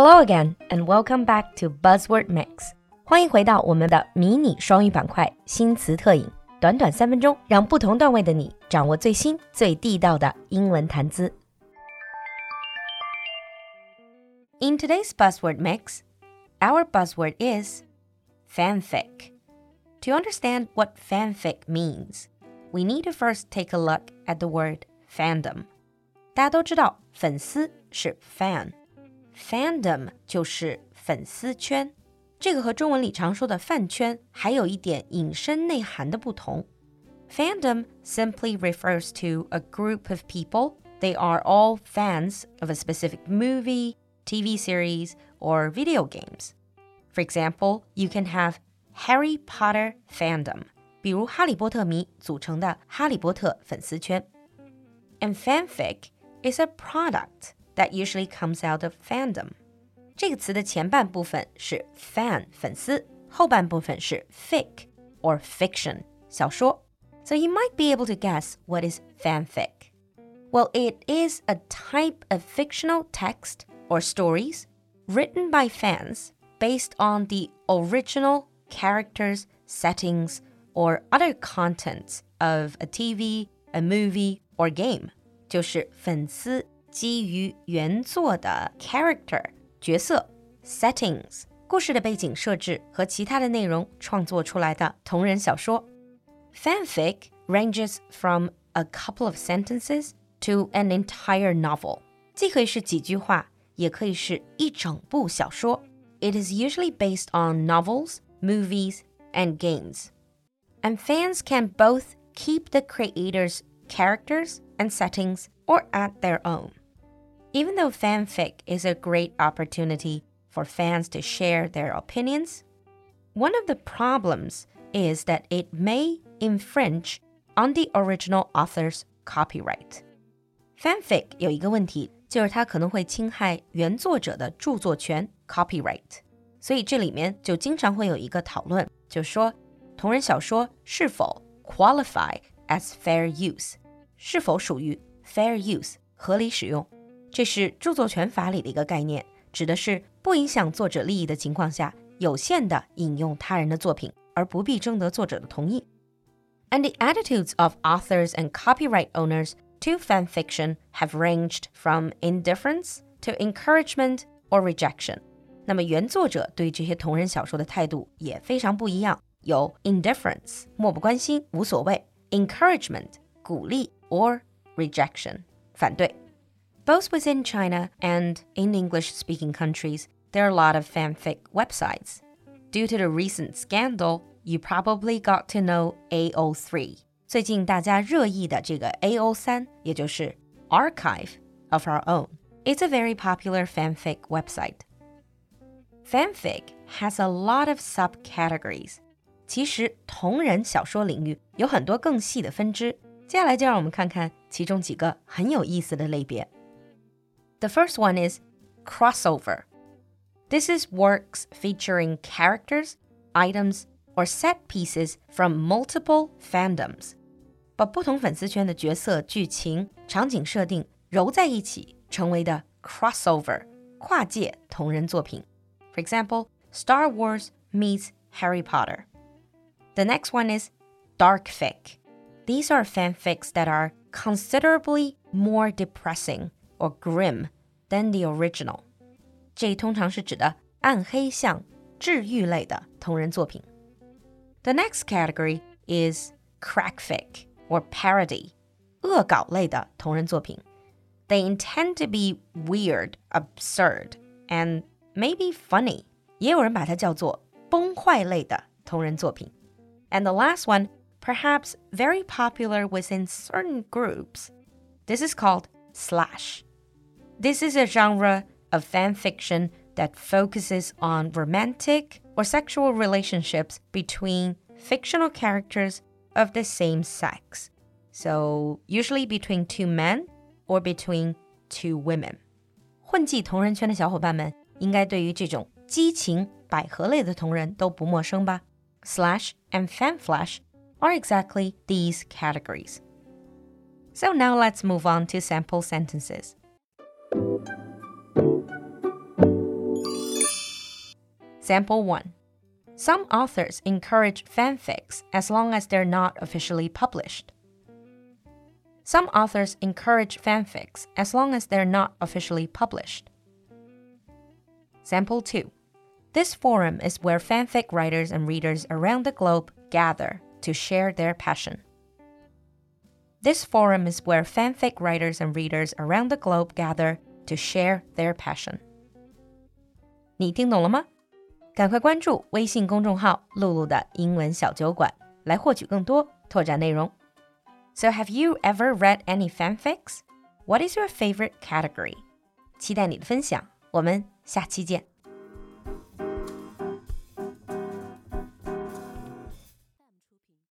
Hello again and welcome back to Buzzword Mix。欢迎回到我们的迷你双语板块新词特饮，短短三分钟，让不同段位的你掌握最新最地道的英文谈资。In today's buzzword mix, our buzzword is fanfic. To understand what fanfic means, we need to first take a look at the word fandom. 大家都知道，粉丝是 fan，fandom 就是粉丝圈。这个和中文里常说的饭圈还有一点引申内涵的不同。Fandom simply refers to a group of people. They are all fans of a specific movie, TV series, or video games. For example, you can have Harry Potter fandom，比如哈利波特迷组成的哈利波特粉丝圈。And fanfic is a product that usually comes out of fandom。这个词的前半部分是 fan 粉丝，后半部分是 fic or fiction 小说。So you might be able to guess what is fanfic. Well, it is a type of fictional text or stories written by fans based on the original characters, settings, or other contents of a TV, a movie, or game. 就是粉丝 基于原作的 character 角色 settings 故事的背景设置和其他的内容创作出来的同人小说。Fanfic ranges from a couple of sentences to an entire novel，既可以是几句话，也可以是一整部小说。It is usually based on novels, movies, and games. And fans can both keep the creator's characters and settings or add their own. Even though fanfic is a great opportunity for fans to share their opinions, one of the problems is that it may infringe on the original author's copyright. Fanfic 有一个问题，就是它可能会侵害原作者的着作权 copyright。所以这里面就经常会有一个讨论，就说同人小说是否 qualify as fair use，是否属于 fair use 合理使用。 这是着作权法里的一个概念，指的是不影响作者利益的情况下，有限的引用他人的作品，而不必征得作者的同意。And the attitudes of authors and copyright owners to fan fiction have ranged from indifference to encouragement or rejection. 那么原作者对这些同人小说的态度也非常不一样，有 indifference 漠不关心无所谓，encouragement 鼓励 or rejection 反对。 both within China and in English speaking countries, there are a lot of fanfic websites. Due to the recent scandal, you probably got to know AO3. 最近大家热议的这个 AO 三，也就是 Archive of Our Own. It's a very popular fanfic website. Fanfic has a lot of subcategories. 其实同人小说领域有很多更细的分支。接下来就让我们看看其中几个很有意思的类别。 the first one is crossover. This is works featuring characters, items, or set pieces from multiple fandoms. 把不同粉丝圈的角色、剧情、场景设定揉在一起，成为的 crossover 跨界同人作品。For example, Star Wars meets Harry Potter. The next one is dark fic. These are fanfics that are considerably more depressing or grim than the original。这通常是指的暗黑向、治愈类的同人作品。The next category is crackfic or parody，恶搞类的同人作品。They intend to be weird, absurd, and maybe funny。也有人把它叫做崩坏类的同人作品。And the last one, perhaps very popular within certain groups, this is called slash. this is a genre of fan fiction that focuses on romantic or sexual relationships between fictional characters of the same sex. So, usually between two men or between two women. 混迹同人圈的小伙伴们，应该对于这种激情百合类的同人都不陌生吧？Slash and femslash are exactly these categories. So now let's move on to sample sentences. Example 1 Some authors encourage fanfics as long as they're not officially published. Some authors encourage fanfics as long as they're not officially published. Sample 2 This forum is where fanfic writers and readers around the globe gather to share their passion. This forum is where fanfic writers and readers around the globe gather to share their passion. 你听懂了吗？ 赶快关注微信公众号“露露的英文小酒馆”来获取更多拓展内容。So have you ever read any fanfics? What is your favorite category? 期待你的分享，我们下期见。